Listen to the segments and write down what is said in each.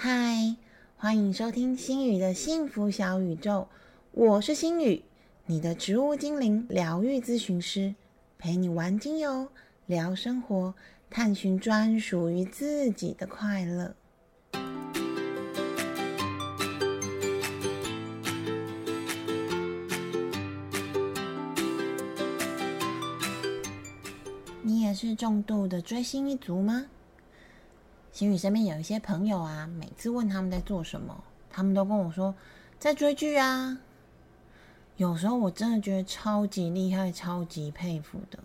嗨，欢迎收听心宇的幸福小宇宙，我是心宇，你的植物精灵疗愈咨询师，陪你玩精油，聊生活，探寻专属于自己的快乐。你也是重度的追星一族吗？心宇身边有一些朋友啊，每次问他们在做什么，他们都跟我说在追剧啊。有时候我真的觉得超级厉害、超级佩服的。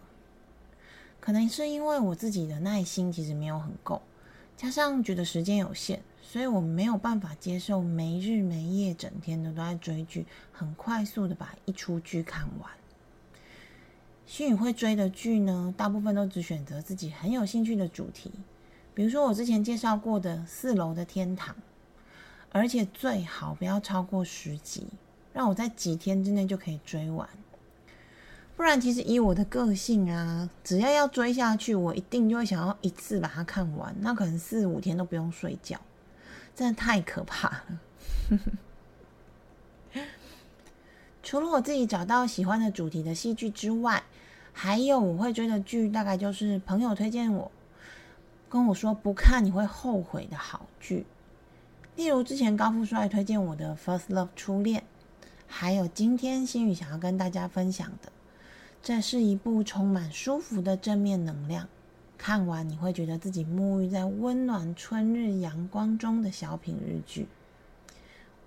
可能是因为我自己的耐心其实没有很够，加上觉得时间有限，所以我没有办法接受没日没夜、整天的都在追剧，很快速的把一出剧看完。心宇会追的剧呢，大部分都只选择自己很有兴趣的主题。比如说我之前介绍过的《四楼的天堂》，而且最好不要超过十集，让我在几天之内就可以追完。不然，其实以我的个性啊，只要要追下去，我一定就会想要一次把它看完。那可能四五天都不用睡觉，真的太可怕了。除了我自己找到喜欢的主题的戏剧之外，还有我会追的剧，大概就是朋友推荐我。跟我说不看你会后悔的好剧，例如之前高富帅推荐我的《First Love》初恋，还有今天心宇想要跟大家分享的，这是一部充满舒服的正面能量，看完你会觉得自己沐浴在温暖春日阳光中的小品日剧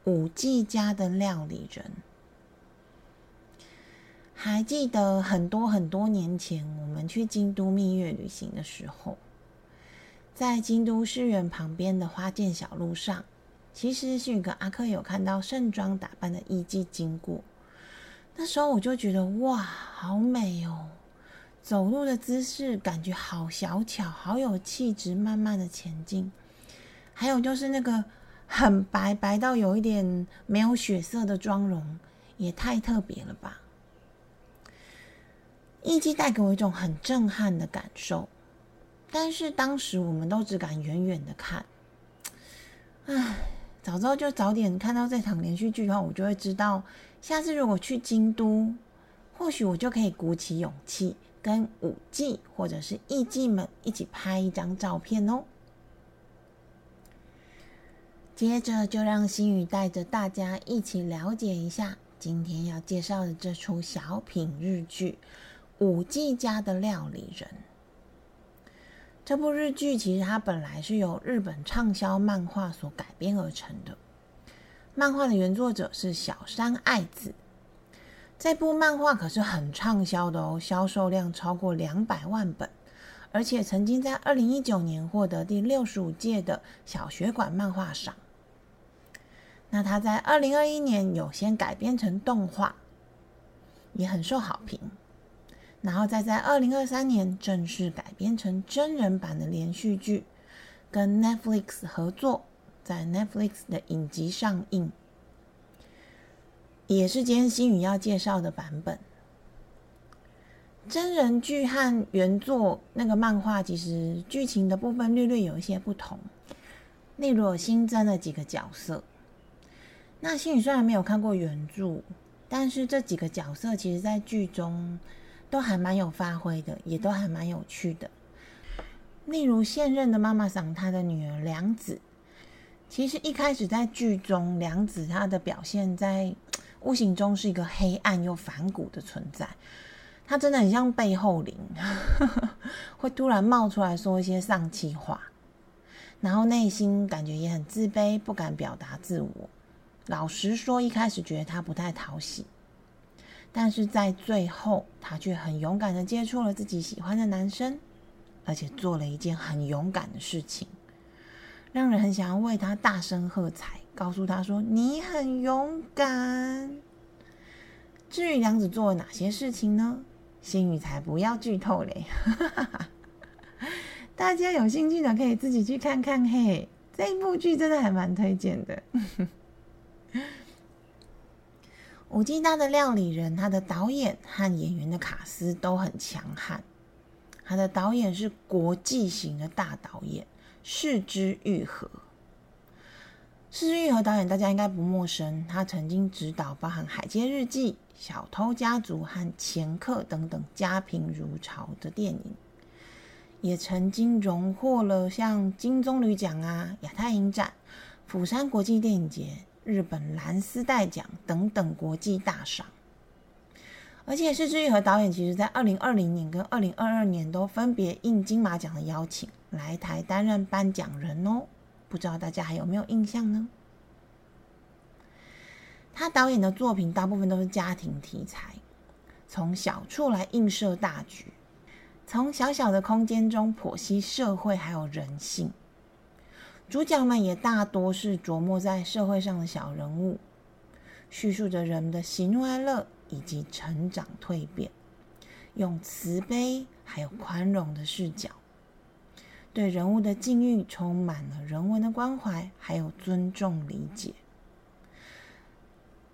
《五 G 家的料理人》。还记得很多很多年前我们去京都蜜月旅行的时候。在京都市园旁边的花见小路上，其实是跟阿克有看到盛装打扮的艺妓经过。那时候我就觉得哇，好美哦！走路的姿势感觉好小巧，好有气质，慢慢的前进。还有就是那个很白白到有一点没有血色的妆容，也太特别了吧！艺妓带给我一种很震撼的感受。但是当时我们都只敢远远的看，唉，早知道就早点看到这场连续剧的话，我就会知道，下次如果去京都，或许我就可以鼓起勇气跟舞伎或者是艺伎们一起拍一张照片哦。接着就让心宇带着大家一起了解一下今天要介绍的这出小品日剧《舞伎家的料理人》。这部日剧其实它本来是由日本畅销漫画所改编而成的。漫画的原作者是小山爱子。这部漫画可是很畅销的哦，销售量超过两百万本，而且曾经在二零一九年获得第六十五届的小学馆漫画赏。那它在二零二一年有先改编成动画，也很受好评。然后再在二零二三年正式改编成真人版的连续剧，跟 Netflix 合作，在 Netflix 的影集上映，也是今天新宇要介绍的版本。真人剧和原作那个漫画其实剧情的部分略略有一些不同，例如新增了几个角色。那新宇虽然没有看过原著，但是这几个角色其实在剧中。都还蛮有发挥的，也都还蛮有趣的。例如现任的妈妈桑，她的女儿良子，其实一开始在剧中，良子她的表现在 无形中是一个黑暗又反骨的存在。她真的很像背后灵，会突然冒出来说一些丧气话，然后内心感觉也很自卑，不敢表达自我。老实说，一开始觉得她不太讨喜。但是在最后，他却很勇敢的接触了自己喜欢的男生，而且做了一件很勇敢的事情，让人很想要为他大声喝彩，告诉他说：“你很勇敢。”至于梁子做了哪些事情呢？心雨才不要剧透嘞！大家有兴趣的可以自己去看看嘿，这部剧真的还蛮推荐的。五 G 大的料理人，他的导演和演员的卡司都很强悍。他的导演是国际型的大导演，市之愈合。是之愈合导演大家应该不陌生，他曾经执导包含《海街日记》《小偷家族》和《前客》等等家贫如潮的电影，也曾经荣获了像金棕榈奖啊、亚太影展、釜山国际电影节、日本蓝丝带奖等等国际大赏。而且是之愈和导演，其实在二零二零年跟二零二二年都分别应金马奖的邀请来台担任颁奖人哦。不知道大家还有没有印象呢？他导演的作品大部分都是家庭题材，从小处来映射大局，从小小的空间中剖析社会还有人性。主角们也大多是琢磨在社会上的小人物，叙述着人们的喜怒哀乐。以及成长蜕变，用慈悲还有宽容的视角，对人物的境遇充满了人文的关怀，还有尊重理解。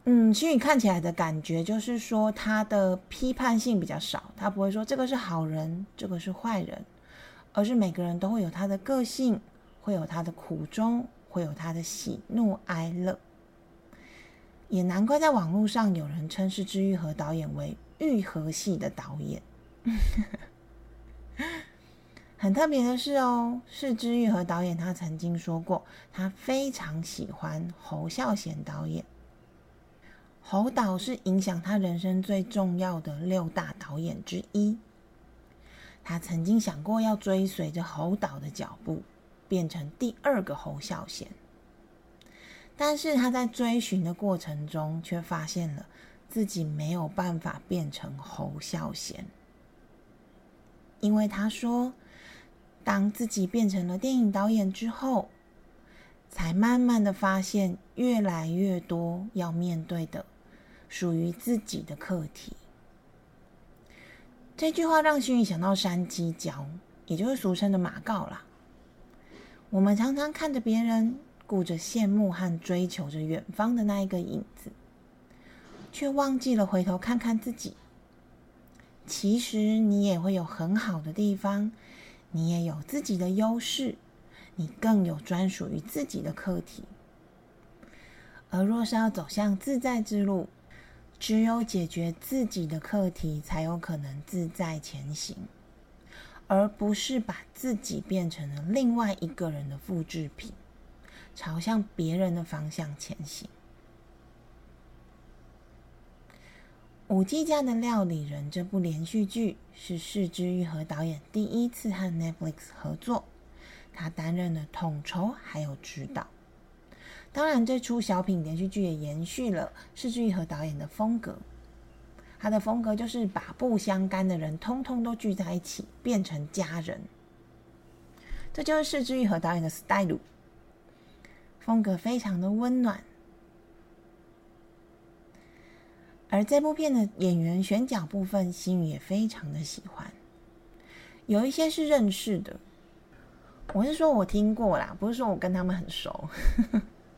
嗯，心宇看起来的感觉就是说，他的批判性比较少，他不会说这个是好人，这个是坏人，而是每个人都会有他的个性，会有他的苦衷，会有他的喜怒哀乐。也难怪在网络上有人称是之愈和导演为愈合系的导演。很特别的是哦，是之愈和导演他曾经说过，他非常喜欢侯孝贤导演。侯导是影响他人生最重要的六大导演之一。他曾经想过要追随着侯导的脚步，变成第二个侯孝贤。但是他在追寻的过程中，却发现了自己没有办法变成侯孝贤，因为他说，当自己变成了电影导演之后，才慢慢的发现越来越多要面对的属于自己的课题。这句话让心宇想到山鸡椒，也就是俗称的马告啦。我们常常看着别人。顾着羡慕和追求着远方的那一个影子，却忘记了回头看看自己。其实你也会有很好的地方，你也有自己的优势，你更有专属于自己的课题。而若是要走向自在之路，只有解决自己的课题，才有可能自在前行，而不是把自己变成了另外一个人的复制品。朝向别人的方向前行。《五 G 家的料理人》这部连续剧是市之愈和导演第一次和 Netflix 合作，他担任了统筹还有指导。当然，这出小品连续剧也延续了市之愈和导演的风格。他的风格就是把不相干的人通通都聚在一起，变成家人。这就是市之愈和导演的 style。风格非常的温暖，而这部片的演员选角部分，心宇也非常的喜欢。有一些是认识的，我是说我听过啦，不是说我跟他们很熟。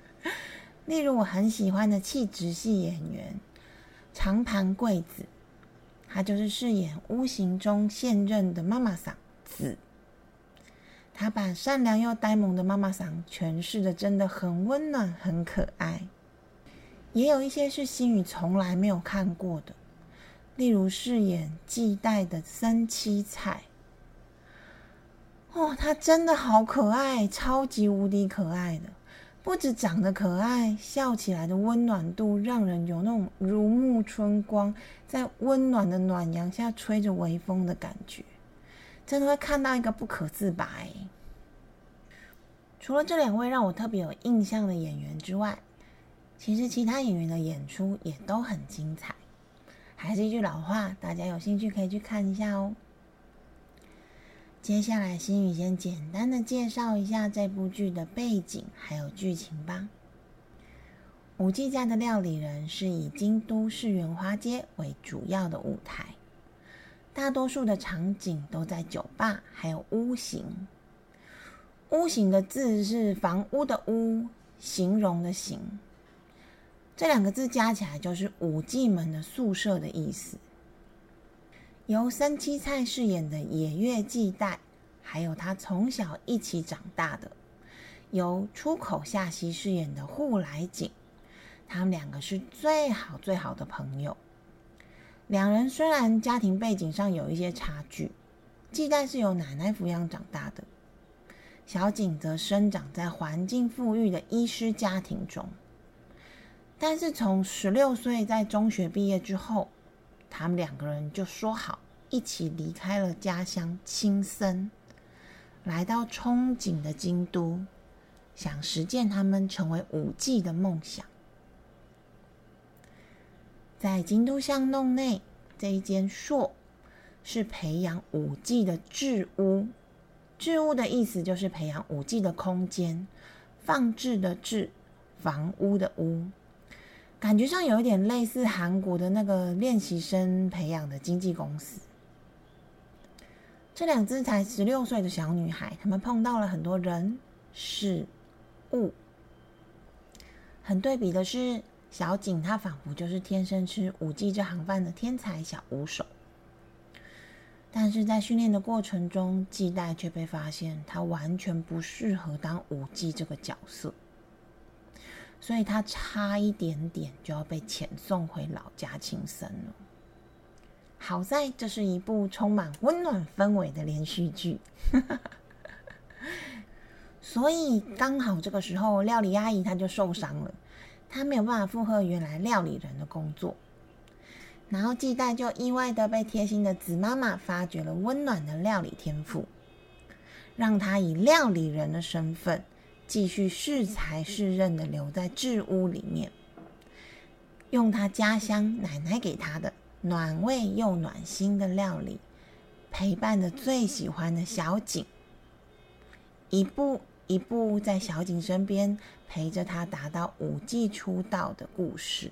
例如我很喜欢的气质系演员长盘贵子，她就是饰演《屋形》中现任的妈妈桑子。他把善良又呆萌的妈妈桑诠释的真的很温暖、很可爱。也有一些是心宇从来没有看过的，例如饰演季代的森七彩。哦，他真的好可爱，超级无敌可爱的，不止长得可爱，笑起来的温暖度让人有那种如沐春光，在温暖的暖阳下吹着微风的感觉。真的会看到一个不可自拔。除了这两位让我特别有印象的演员之外，其实其他演员的演出也都很精彩。还是一句老话，大家有兴趣可以去看一下哦。接下来，心宇先简单的介绍一下这部剧的背景还有剧情吧。五季家的料理人是以京都市园花街为主要的舞台。大多数的场景都在酒吧，还有屋型。屋型的字是房屋的屋，形容的形。这两个字加起来就是五季门的宿舍的意思。由三七菜饰演的野月季代，还有他从小一起长大的，由出口夏希饰演的户来景，他们两个是最好最好的朋友。两人虽然家庭背景上有一些差距，季代是由奶奶抚养长大的，小景则生长在环境富裕的医师家庭中。但是从十六岁在中学毕业之后，他们两个人就说好一起离开了家乡青森，来到憧憬的京都。想实践他们成为舞伎的梦想，在京都巷弄内这一间硕是培养舞伎的置屋。置屋的意思就是培养舞伎的空间，放置的置，房屋的屋，感觉上有一点类似韩国的那个练习生培养的经纪公司。这两只才十六岁的小女孩，她们碰到了很多人事。物很对比的是，小景她仿佛就是天生吃舞技这行饭的天才小舞手，但是在训练的过程中，季代却被发现他完全不适合当舞伎这个角色，所以他差一点点就要被遣送回老家轻生了。好在这是一部充满温暖氛围的连续剧。所以刚好这个时候，料理阿姨她就受伤了，她没有办法负荷原来料理人的工作。然后季代就意外的被贴心的子妈妈发掘了温暖的料理天赋，让他以料理人的身份继续适才适任的留在置屋里面，用他家乡奶奶给他的暖胃又暖心的料理，陪伴着最喜欢的小景，一步。一步在小景身边陪着他达到五季出道的故事。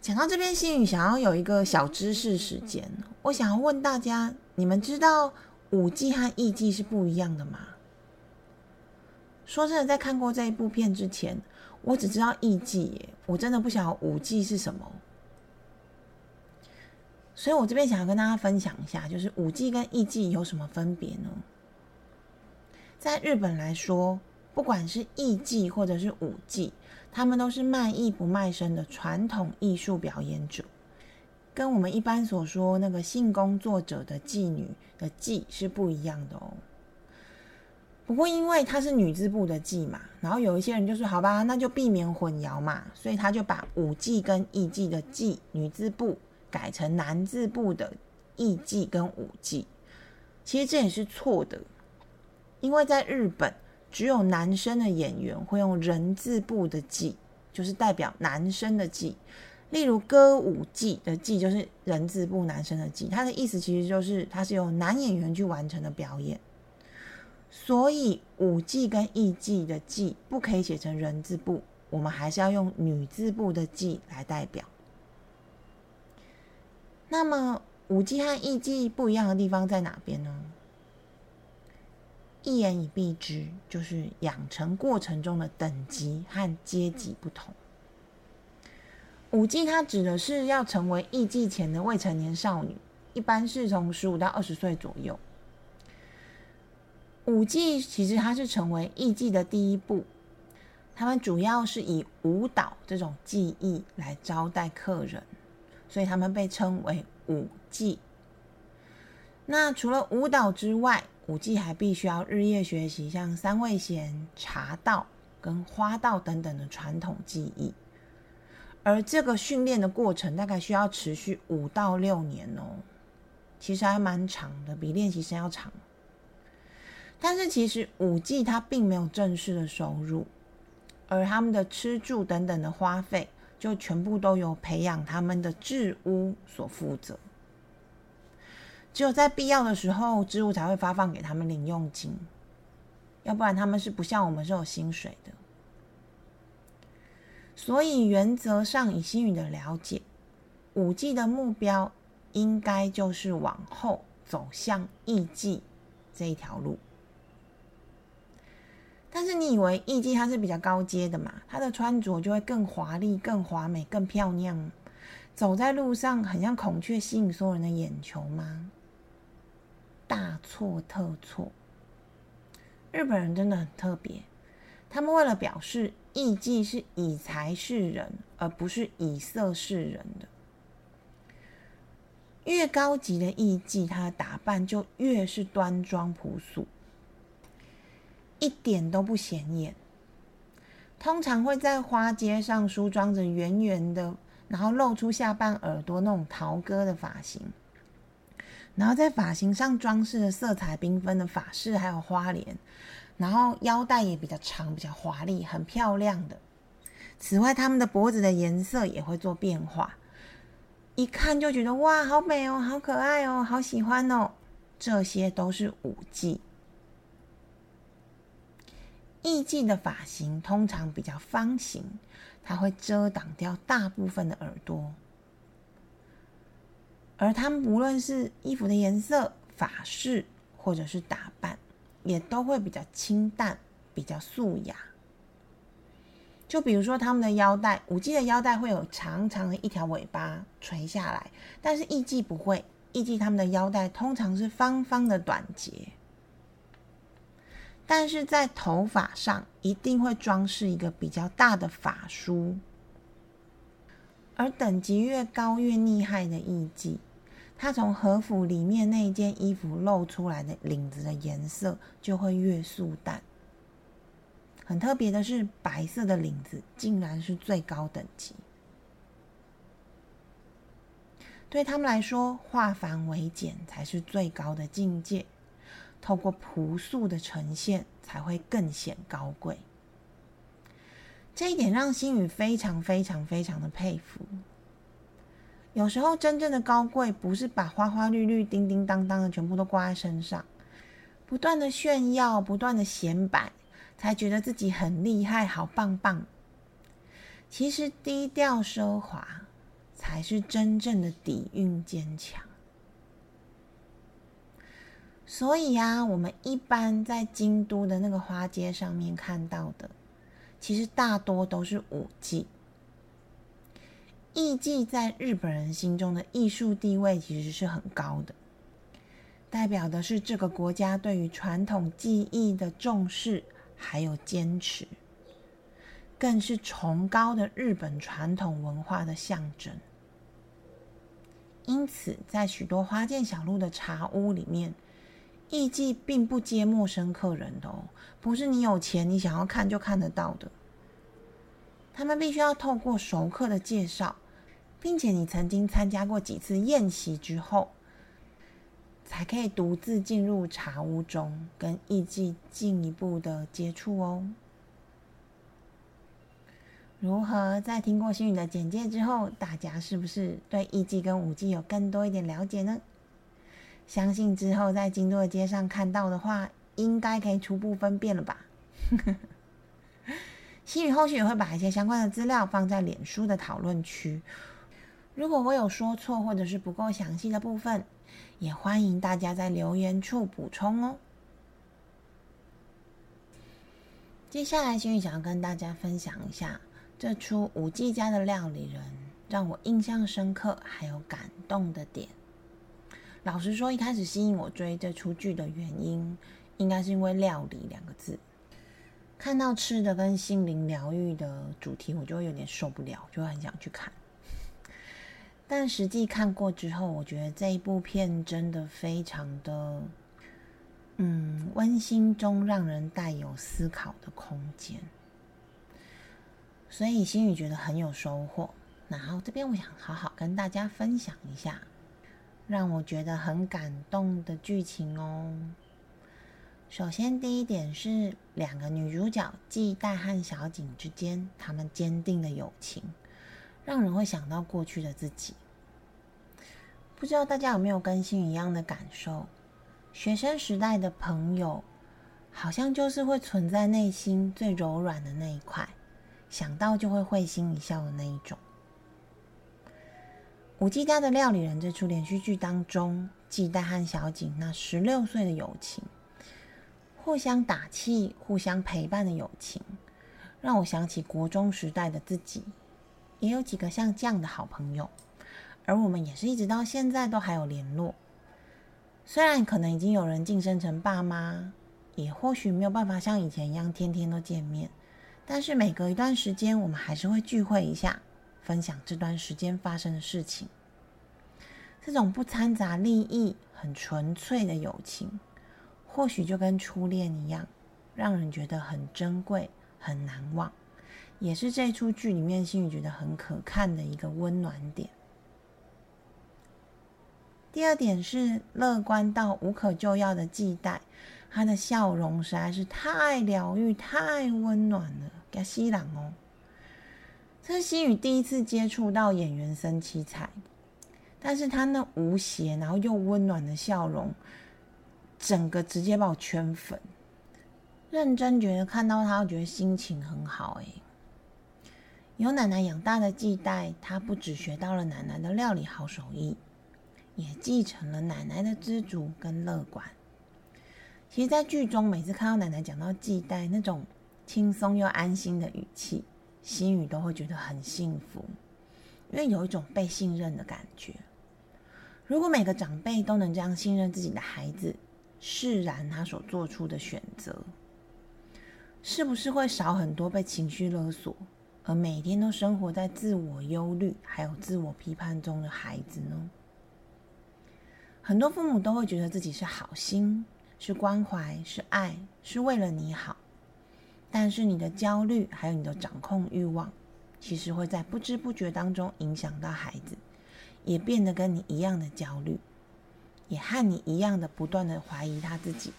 讲到这边，心宇想要有一个小知识时间，我想要问大家：你们知道五季和艺季是不一样的吗？说真的，在看过这一部片之前，我只知道艺季，我真的不晓得五季是什么。所以我这边想要跟大家分享一下，就是五季跟艺妓有什么分别呢？在日本来说，不管是艺妓或者是舞妓，他们都是卖艺不卖身的传统艺术表演者，跟我们一般所说那个性工作者的妓女的妓是不一样的哦。不过因为它是女字部的妓嘛，然后有一些人就说好吧，那就避免混淆嘛，所以他就把舞伎跟艺伎的妓女字部改成男字部的艺伎跟舞伎。其实这也是错的。因为在日本，只有男生的演员会用人字部的“技”，就是代表男生的“技”。例如歌舞伎的“伎”就是人字部男生的“伎”，它的意思其实就是它是由男演员去完成的表演。所以舞伎跟艺伎的“伎”不可以写成人字部，我们还是要用女字部的“伎”来代表。那么舞伎和艺伎不一样的地方在哪边呢？一言以蔽之，就是养成过程中的等级和阶级不同。舞伎它指的是要成为艺伎前的未成年少女，一般是从十五到二十岁左右。舞伎其实它是成为艺伎的第一步，他们主要是以舞蹈这种技艺来招待客人，所以他们被称为舞伎。那除了舞蹈之外，舞伎还必须要日夜学习像三味弦、茶道跟花道等等的传统技艺，而这个训练的过程大概需要持续五到六年哦，其实还蛮长的，比练习生要长。但是其实五 G 它并没有正式的收入，而他们的吃住等等的花费，就全部都由培养他们的制屋所负责。只有在必要的时候，支务才会发放给他们零用金，要不然他们是不像我们是有薪水的。所以原则上，以新宇的了解，五 G 的目标应该就是往后走向艺伎这一条路。但是你以为艺妓它是比较高阶的嘛？它的穿着就会更华丽、更华美、更漂亮，走在路上很像孔雀，吸引所有人的眼球吗？大错特错！日本人真的很特别，他们为了表示艺妓是以才示人，而不是以色示人的。越高级的艺妓，她的打扮就越是端庄朴素，一点都不显眼。通常会在花街上梳妆着圆圆的，然后露出下半耳朵那种桃哥的发型，然后在发型上装饰的色彩缤纷的发饰，还有花莲，然后腰带也比较长，比较华丽，很漂亮的。此外，他们的脖子的颜色也会做变化，一看就觉得哇，好美哦，好可爱哦，好喜欢哦。这些都是舞技。艺妓的发型通常比较方形，它会遮挡掉大部分的耳朵，而他们无论是衣服的颜色、发饰或者是打扮，也都会比较清淡、比较素雅。就比如说他们的腰带，舞妓的腰带会有长长的一条尾巴垂下来，但是艺妓不会，艺妓他们的腰带通常是方方的短结。但是在头发上一定会装饰一个比较大的发梳，而等级越高越厉害的艺妓，他从和服里面那件衣服露出来的领子的颜色就会越素淡。很特别的是，白色的领子竟然是最高等级。对他们来说，化繁为简才是最高的境界。透过朴素的呈现，才会更显高贵。这一点让心宇非常非常非常的佩服。有时候，真正的高贵不是把花花绿绿、叮叮当当的全部都挂在身上，不断的炫耀、不断的显摆，才觉得自己很厉害、好棒棒。其实，低调奢华才是真正的底蕴坚强。所以呀，我们一般在京都的那个花街上面看到的，其实大多都是舞伎。艺伎在日本人心中的艺术地位其实是很高的，代表的是这个国家对于传统技艺的重视还有坚持，更是崇高的日本传统文化的象征。因此，在许多花见小路的茶屋里面。艺妓并不接陌生客人的哦，不是你有钱你想要看就看得到的。他们必须要透过熟客的介绍，并且你曾经参加过几次宴席之后，才可以独自进入茶屋中，跟艺妓进一步的接触哦。如何在听过星宇的简介之后，大家是不是对艺妓跟舞妓有更多一点了解呢？相信之后在京都的街上看到的话，应该可以初步分辨了吧？心宇后续也会把一些相关的资料放在脸书的讨论区。如果我有说错或者是不够详细的部分，也欢迎大家在留言处补充哦。接下来，心宇想要跟大家分享一下这出五 G 家的料理人让我印象深刻还有感动的点。老实说，一开始吸引我追这出剧的原因，应该是因为“料理”两个字。看到吃的跟心灵疗愈的主题，我就会有点受不了，就很想去看。但实际看过之后，我觉得这一部片真的非常的，嗯，温馨中让人带有思考的空间。所以心宇觉得很有收获。然后这边我想好好跟大家分享一下。让我觉得很感动的剧情哦。首先，第一点是两个女主角季代和小景之间，他们坚定的友情，让人会想到过去的自己。不知道大家有没有跟新一样的感受？学生时代的朋友，好像就是会存在内心最柔软的那一块，想到就会会心一笑的那一种。五 G 家的料理人这出连续剧当中，季代和小景那十六岁的友情，互相打气、互相陪伴的友情，让我想起国中时代的自己，也有几个像这样的好朋友，而我们也是一直到现在都还有联络。虽然可能已经有人晋升成爸妈，也或许没有办法像以前一样天天都见面，但是每隔一段时间，我们还是会聚会一下，分享这段时间发生的事情。这种不掺杂利益、很纯粹的友情，或许就跟初恋一样，让人觉得很珍贵、很难忘，也是这出剧里面心宇觉得很可看的一个温暖点。第二点是乐观到无可救药的季代，他的笑容实在是太疗愈、太温暖了，给西朗哦。这是心宇第一次接触到演员森七彩，但是他那无邪然后又温暖的笑容，整个直接把我圈粉。认真觉得看到他，我觉得心情很好哎。有奶奶养大的季代，他不只学到了奶奶的料理好手艺。也继承了奶奶的知足跟乐观。其实，在剧中，每次看到奶奶讲到季代那种轻松又安心的语气，心语都会觉得很幸福，因为有一种被信任的感觉。如果每个长辈都能这样信任自己的孩子，释然他所做出的选择，是不是会少很多被情绪勒索，而每天都生活在自我忧虑还有自我批判中的孩子呢？很多父母都会觉得自己是好心，是关怀，是爱，是为了你好。但是你的焦虑还有你的掌控欲望，其实会在不知不觉当中影响到孩子，也变得跟你一样的焦虑，也和你一样的不断的怀疑他自己。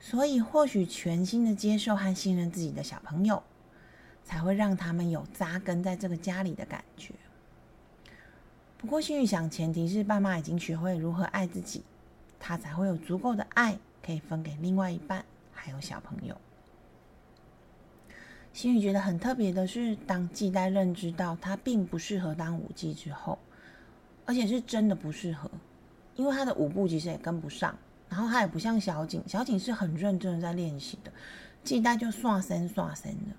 所以，或许全心的接受和信任自己的小朋友，才会让他们有扎根在这个家里的感觉。不过，心想，前提是爸妈已经学会如何爱自己，他才会有足够的爱可以分给另外一半，还有小朋友。心宇觉得很特别的是，当季代认知到他并不适合当舞姬之后，而且是真的不适合，因为他的舞步其实也跟不上，然后他也不像小景，小景是很认真的在练习的，季代就刷身刷身的。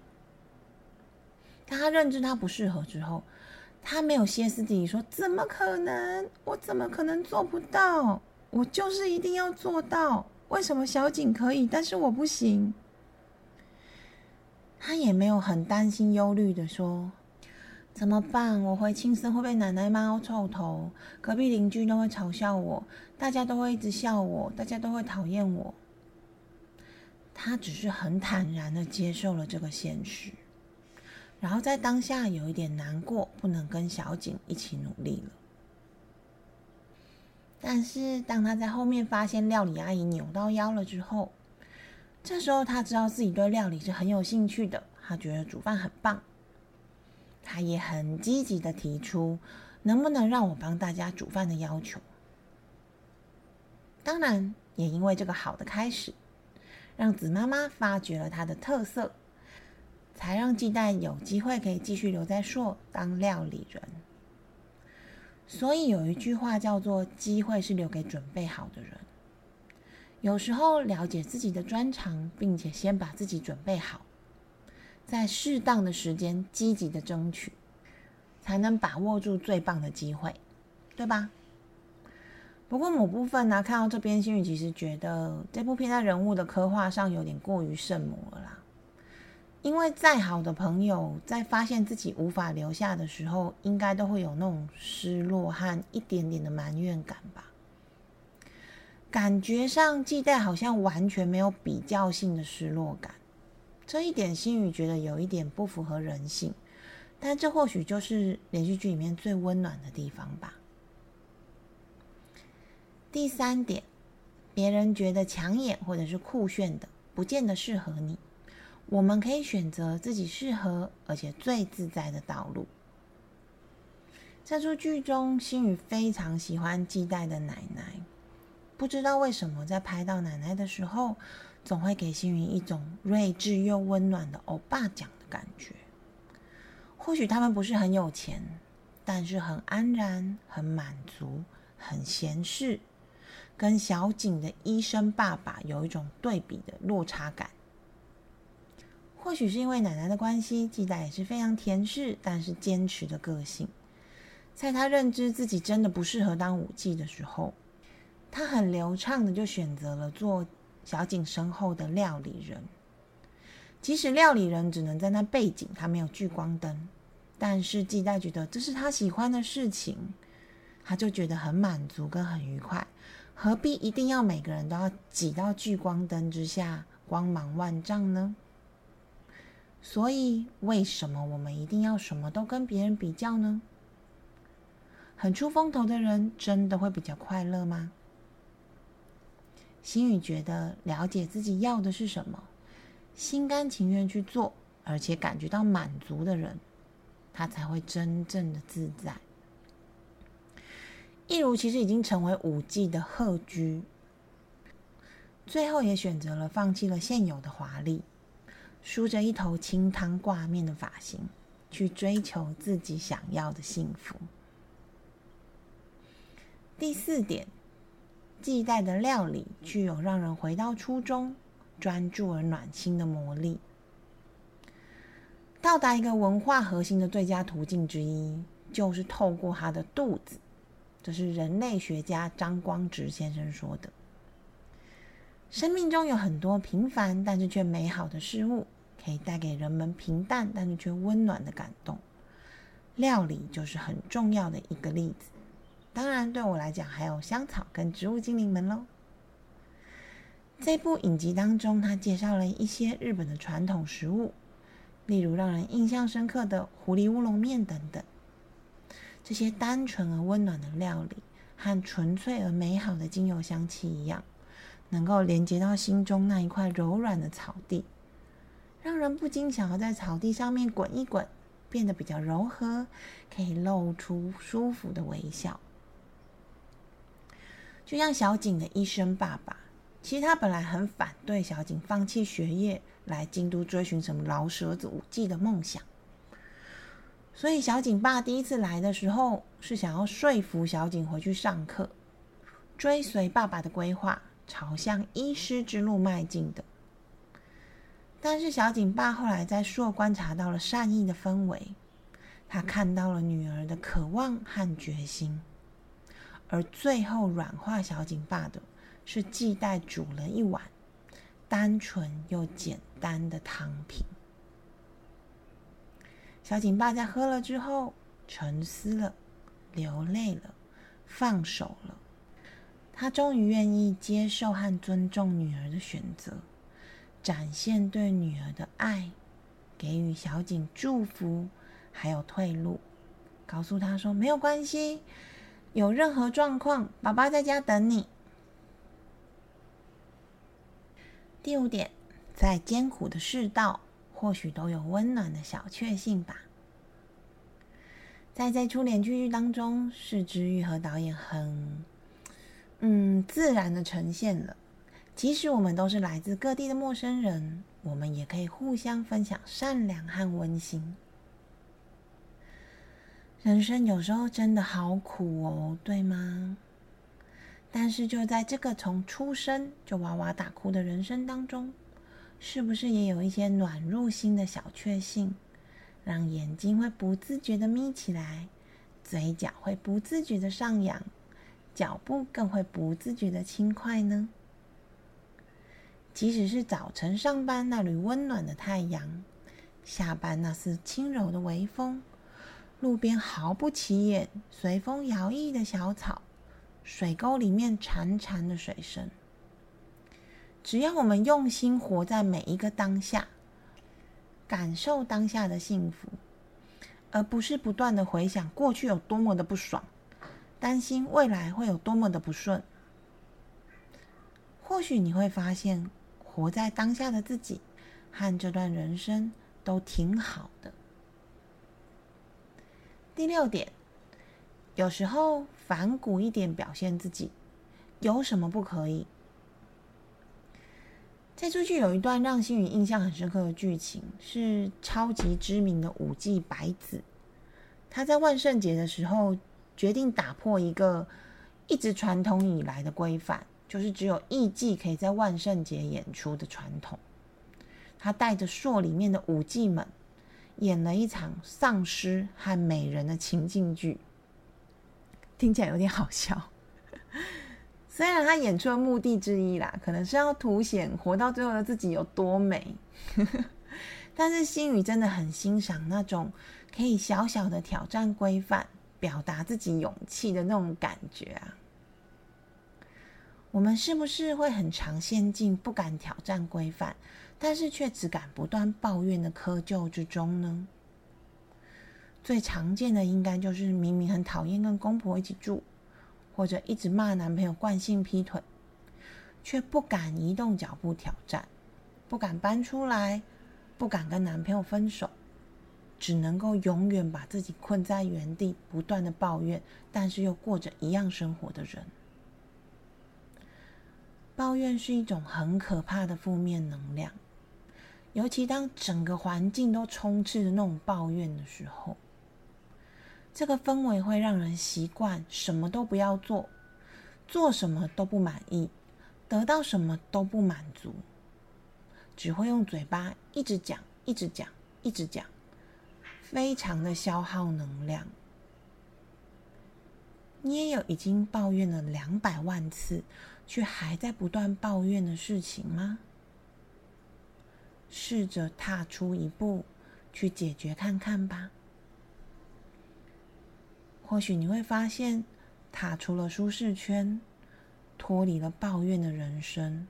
当他认知他不适合之后，他没有歇斯底里说：“怎么可能？我怎么可能做不到？我就是一定要做到。为什么小景可以，但是我不行？”他也没有很担心、忧虑的说：“怎么办？我回青森会被奶奶骂臭头，隔壁邻居都会嘲笑我，大家都会一直笑我，大家都会讨厌我。”他只是很坦然的接受了这个现实。然后在当下有一点难过，不能跟小景一起努力了。但是当他在后面发现料理阿姨扭到腰了之后，这时候他知道自己对料理是很有兴趣的，他觉得煮饭很棒，他也很积极的提出能不能让我帮大家煮饭的要求。当然，也因为这个好的开始，让子妈妈发掘了他的特色。才让季代有机会可以继续留在硕当料理人。所以有一句话叫做“机会是留给准备好的人”。有时候了解自己的专长，并且先把自己准备好，在适当的时间积极的争取，才能把握住最棒的机会，对吧？不过某部分呢，看到这边，心宇其实觉得这部片在人物的刻画上有点过于圣母了啦。因为再好的朋友，在发现自己无法留下的时候，应该都会有那种失落和一点点的埋怨感吧。感觉上，季代好像完全没有比较性的失落感，这一点心宇觉得有一点不符合人性，但这或许就是连续剧里面最温暖的地方吧。第三点，别人觉得抢眼或者是酷炫的，不见得适合你。我们可以选择自己适合而且最自在的道路。这出剧中，星宇非常喜欢季代的奶奶，不知道为什么在拍到奶奶的时候，总会给星宇一种睿智又温暖的欧巴奖的感觉。或许他们不是很有钱，但是很安然、很满足、很闲适，跟小景的医生爸爸有一种对比的落差感。或许是因为奶奶的关系，季代也是非常甜适但是坚持的个性。在他认知自己真的不适合当武技的时候，他很流畅的就选择了做小景身后的料理人。即使料理人只能在那背景，他没有聚光灯，但是季代觉得这是他喜欢的事情，他就觉得很满足跟很愉快。何必一定要每个人都要挤到聚光灯之下，光芒万丈呢？所以，为什么我们一定要什么都跟别人比较呢？很出风头的人真的会比较快乐吗？心宇觉得，了解自己要的是什么，心甘情愿去做，而且感觉到满足的人，他才会真正的自在。一如其实已经成为五 G 的鹤居，最后也选择了放弃了现有的华丽，梳着一头清汤挂面的发型，去追求自己想要的幸福。第四点，季代的料理具有让人回到初衷、专注而暖心的魔力。到达一个文化核心的最佳途径之一，就是透过他的肚子。这是人类学家张光直先生说的：“生命中有很多平凡但是却美好的事物，可以带给人们平淡但是却温暖的感动。料理就是很重要的一个例子。当然，对我来讲，还有香草跟植物精灵们喽。这部影集当中，他介绍了一些日本的传统食物，例如让人印象深刻的狐狸乌龙面等等。”这些单纯而温暖的料理，和纯粹而美好的精油香气一样，能够连接到心中那一块柔软的草地，让人不禁想要在草地上面滚一滚，变得比较柔和，可以露出舒服的微笑。就像小景的医生爸爸，其实他本来很反对小景放弃学业来京都追寻什么老舍子舞技的梦想。所以小景爸第一次来的时候，是想要说服小景回去上课，追随爸爸的规划，朝向医师之路迈进的。但是小景爸后来在硕观察到了善意的氛围，他看到了女儿的渴望和决心，而最后软化小景爸的是季代煮了一碗单纯又简单的汤品。小景爸在喝了之后，沉思了，流泪了，放手了。他终于愿意接受和尊重女儿的选择，展现对女儿的爱，给予小景祝福，还有退路，告诉他说：“没有关系，有任何状况，爸爸在家等你。”第五点，在艰苦的世道。或许都有温暖的小确幸吧。在这出连续剧当中，是之玉和导演很嗯自然的呈现了，即使我们都是来自各地的陌生人，我们也可以互相分享善良和温馨。人生有时候真的好苦哦，对吗？但是就在这个从出生就哇哇大哭的人生当中。是不是也有一些暖入心的小确幸，让眼睛会不自觉的眯起来，嘴角会不自觉的上扬，脚步更会不自觉的轻快呢？即使是早晨上班那缕温暖的太阳，下班那丝轻柔的微风，路边毫不起眼、随风摇曳的小草，水沟里面潺潺的水声。只要我们用心活在每一个当下，感受当下的幸福，而不是不断的回想过去有多么的不爽，担心未来会有多么的不顺，或许你会发现，活在当下的自己和这段人生都挺好的。第六点，有时候反骨一点表现自己，有什么不可以？这出剧有一段让星宇印象很深刻的剧情，是超级知名的舞伎白子，他在万圣节的时候决定打破一个一直传统以来的规范，就是只有艺伎可以在万圣节演出的传统。他带着朔里面的舞伎们演了一场丧尸和美人的情境剧，听起来有点好笑。虽然他演出的目的之一啦，可能是要凸显活到最后的自己有多美，但是心宇真的很欣赏那种可以小小的挑战规范，表达自己勇气的那种感觉啊。我们是不是会很常陷进不敢挑战规范，但是却只敢不断抱怨的窠臼之中呢？最常见的应该就是明明很讨厌跟公婆一起住。或者一直骂男朋友惯性劈腿，却不敢移动脚步挑战，不敢搬出来，不敢跟男朋友分手，只能够永远把自己困在原地，不断的抱怨，但是又过着一样生活的人。抱怨是一种很可怕的负面能量，尤其当整个环境都充斥着那种抱怨的时候。这个氛围会让人习惯什么都不要做，做什么都不满意，得到什么都不满足，只会用嘴巴一直讲、一直讲、一直讲，非常的消耗能量。你也有已经抱怨了两百万次，却还在不断抱怨的事情吗？试着踏出一步去解决看看吧。或许你会发现，踏出了舒适圈，脱离了抱怨的人生，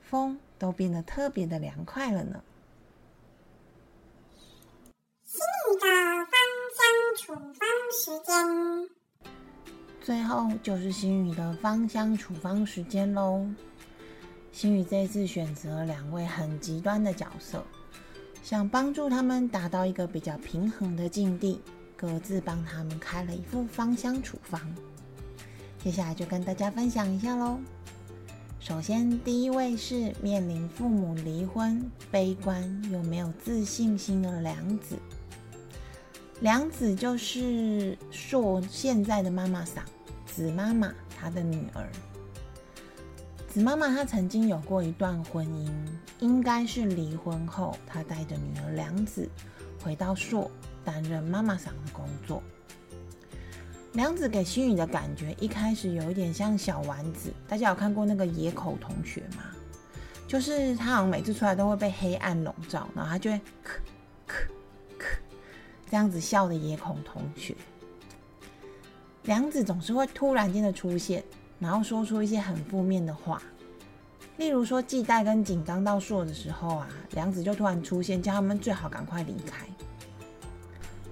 风都变得特别的凉快了呢。的芳香处方时间，最后就是心宇的芳香处方时间喽。心宇这次选择两位很极端的角色，想帮助他们达到一个比较平衡的境地。各自帮他们开了一副芳香处方，接下来就跟大家分享一下喽。首先，第一位是面临父母离婚、悲观又没有自信心的良子。良子就是硕现在的妈妈桑，子妈妈她的女儿。子妈妈她曾经有过一段婚姻，应该是离婚后，她带着女儿良子回到硕。担任妈妈桑的工作。梁子给心宇的感觉一开始有一点像小丸子，大家有看过那个野口同学吗？就是他好像每次出来都会被黑暗笼罩，然后他就会咳这样子笑的野孔同学。梁子总是会突然间的出现，然后说出一些很负面的话，例如说季代跟景刚到硕的时候啊，梁子就突然出现，叫他们最好赶快离开。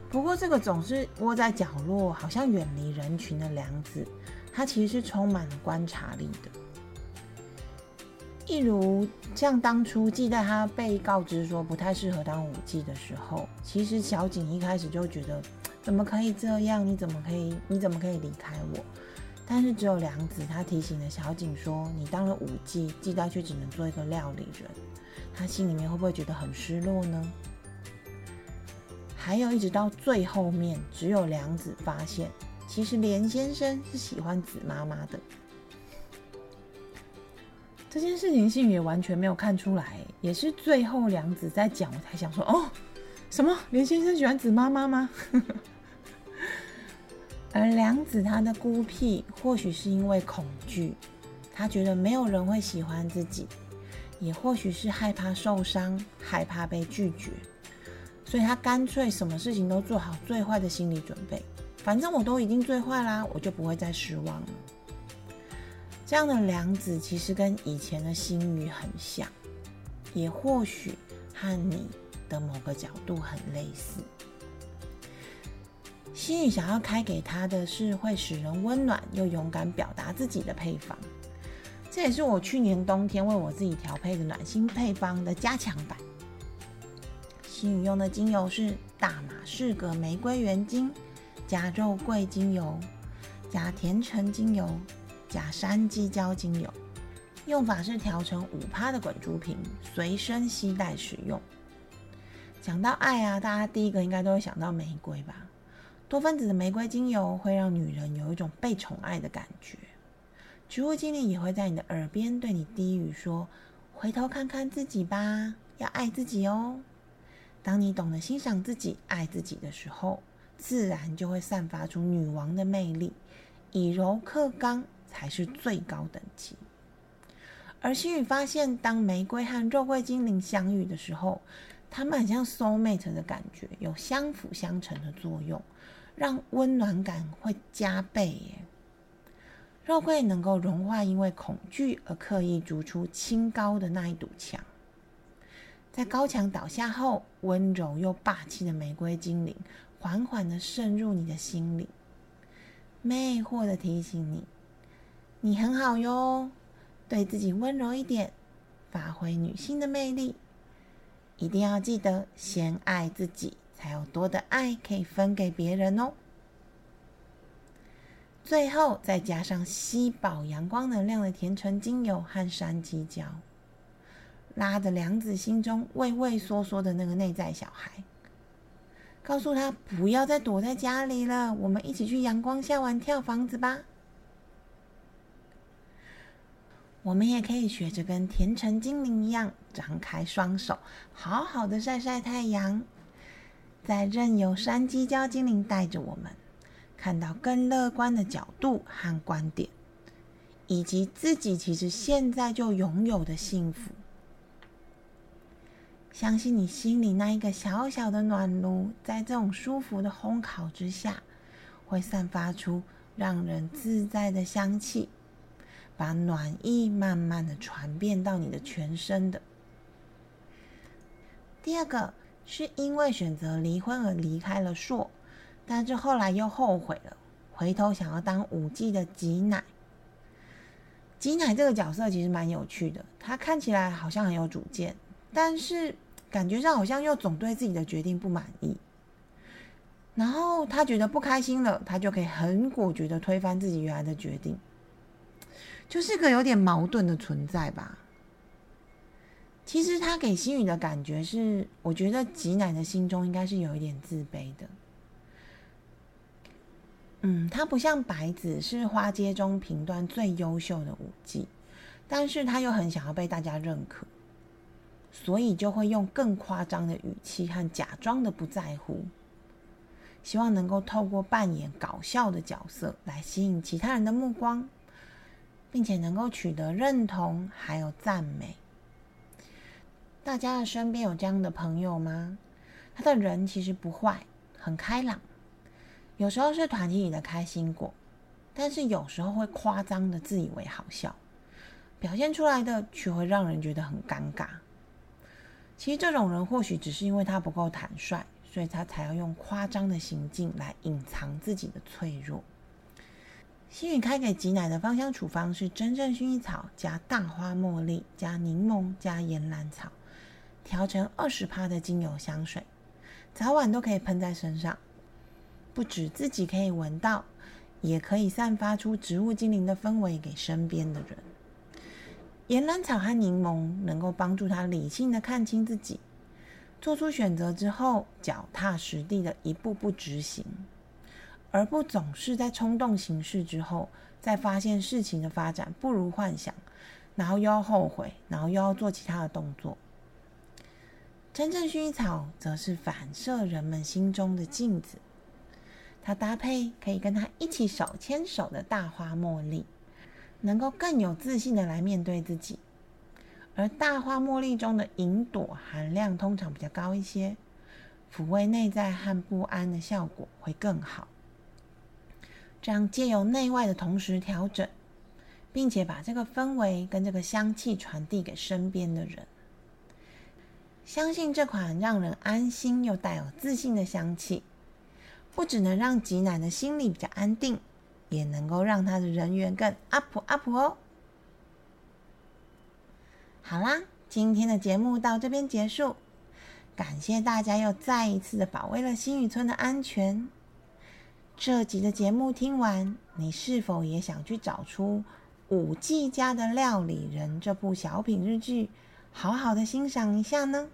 不过，这个总是窝在角落，好像远离人群的良子，他其实是充满了观察力的。一如像当初记得他被告知说不太适合当舞妓的时候，其实小景一开始就觉得怎么可以这样？你怎么可以？你怎么可以离开我？但是只有良子他提醒了小景说：“你当了舞妓，季代却只能做一个料理人。”他心里面会不会觉得很失落呢？还有，一直到最后面，只有良子发现，其实连先生是喜欢子妈妈的。这件事情，信宇也完全没有看出来，也是最后良子在讲，我才想说，哦，什么连先生喜欢子妈妈吗？而良子他的孤僻，或许是因为恐惧，他觉得没有人会喜欢自己，也或许是害怕受伤，害怕被拒绝。所以他干脆什么事情都做好最坏的心理准备，反正我都已经最坏啦，我就不会再失望了。这样的良子其实跟以前的心宇很像，也或许和你的某个角度很类似。心宇想要开给他的是会使人温暖又勇敢表达自己的配方，这也是我去年冬天为我自己调配的暖心配方的加强版。心宇用的精油是大马士革玫瑰原精，加肉桂精油，加甜橙精油，加山鸡椒精油。用法是调成五趴的滚珠瓶，随身携带使用。讲到爱啊，大家第一个应该都会想到玫瑰吧？多分子的玫瑰精油会让女人有一种被宠爱的感觉。植物精灵也会在你的耳边对你低语说：“回头看看自己吧，要爱自己哦。”当你懂得欣赏自己、爱自己的时候，自然就会散发出女王的魅力，以柔克刚，才是最高等级。而星宇发现，当玫瑰和肉桂精灵相遇的时候，他们很像 soul mate 的感觉，有相辅相成的作用，让温暖感会加倍耶。肉桂能够融化因为恐惧而刻意筑出清高的那一堵墙，在高墙倒下后，温柔又霸气的玫瑰精灵缓缓的渗入你的心里，魅惑的提醒你：你很好哟，对自己温柔一点，发挥女性的魅力。一定要记得先爱自己，才有多的爱可以分给别人哦。最后再加上吸饱阳光能量的甜橙精油和山鸡椒，拉着梁子心中畏畏缩缩的那个内在小孩，告诉他不要再躲在家里了，我们一起去阳光下玩跳房子吧。我们也可以学着跟甜橙精灵一样，张开双手，好好的晒晒太阳，再任由山鸡椒精灵带着我们，看到更乐观的角度和观点，以及自己其实现在就拥有的幸福。相信你心里那一个小小的暖炉，在这种舒服的烘烤之下，会散发出让人自在的香气。把暖意慢慢的传遍到你的全身的。第二个是因为选择离婚而离开了硕，但是后来又后悔了，回头想要当五 G 的吉奶。吉奶这个角色其实蛮有趣的，他看起来好像很有主见，但是感觉上好像又总对自己的决定不满意。然后他觉得不开心了，他就可以很果决的推翻自己原来的决定。就是个有点矛盾的存在吧。其实他给心宇的感觉是，我觉得吉乃的心中应该是有一点自卑的。嗯，他不像白子是花街中评断最优秀的舞技，但是他又很想要被大家认可，所以就会用更夸张的语气和假装的不在乎，希望能够透过扮演搞笑的角色来吸引其他人的目光。并且能够取得认同，还有赞美。大家的身边有这样的朋友吗？他的人其实不坏，很开朗，有时候是团体里的开心果，但是有时候会夸张的自以为好笑，表现出来的却会让人觉得很尴尬。其实这种人或许只是因为他不够坦率，所以他才要用夸张的行径来隐藏自己的脆弱。新宇开给吉奶的芳香处方是真正薰衣草加大花茉莉加柠檬加岩兰草，调成二十帕的精油香水，早晚都可以喷在身上。不止自己可以闻到，也可以散发出植物精灵的氛围给身边的人。岩兰草和柠檬能够帮助他理性的看清自己，做出选择之后，脚踏实地的一步步执行。而不总是在冲动行事之后，再发现事情的发展不如幻想，然后又要后悔，然后又要做其他的动作。真正薰衣草则是反射人们心中的镜子，它搭配可以跟它一起手牵手的大花茉莉，能够更有自信的来面对自己。而大花茉莉中的银朵含量通常比较高一些，抚慰内在和不安的效果会更好。这样借由内外的同时调整，并且把这个氛围跟这个香气传递给身边的人，相信这款让人安心又带有自信的香气，不只能让吉奶的心里比较安定，也能够让他的人缘更 up up 哦。好啦，今天的节目到这边结束，感谢大家又再一次的保卫了新宇村的安全。这集的节目听完，你是否也想去找出《五 G 家的料理人》这部小品日剧，好好的欣赏一下呢？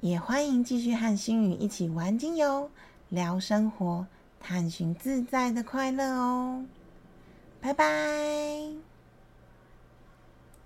也欢迎继续和星宇一起玩精油、聊生活、探寻自在的快乐哦！拜拜。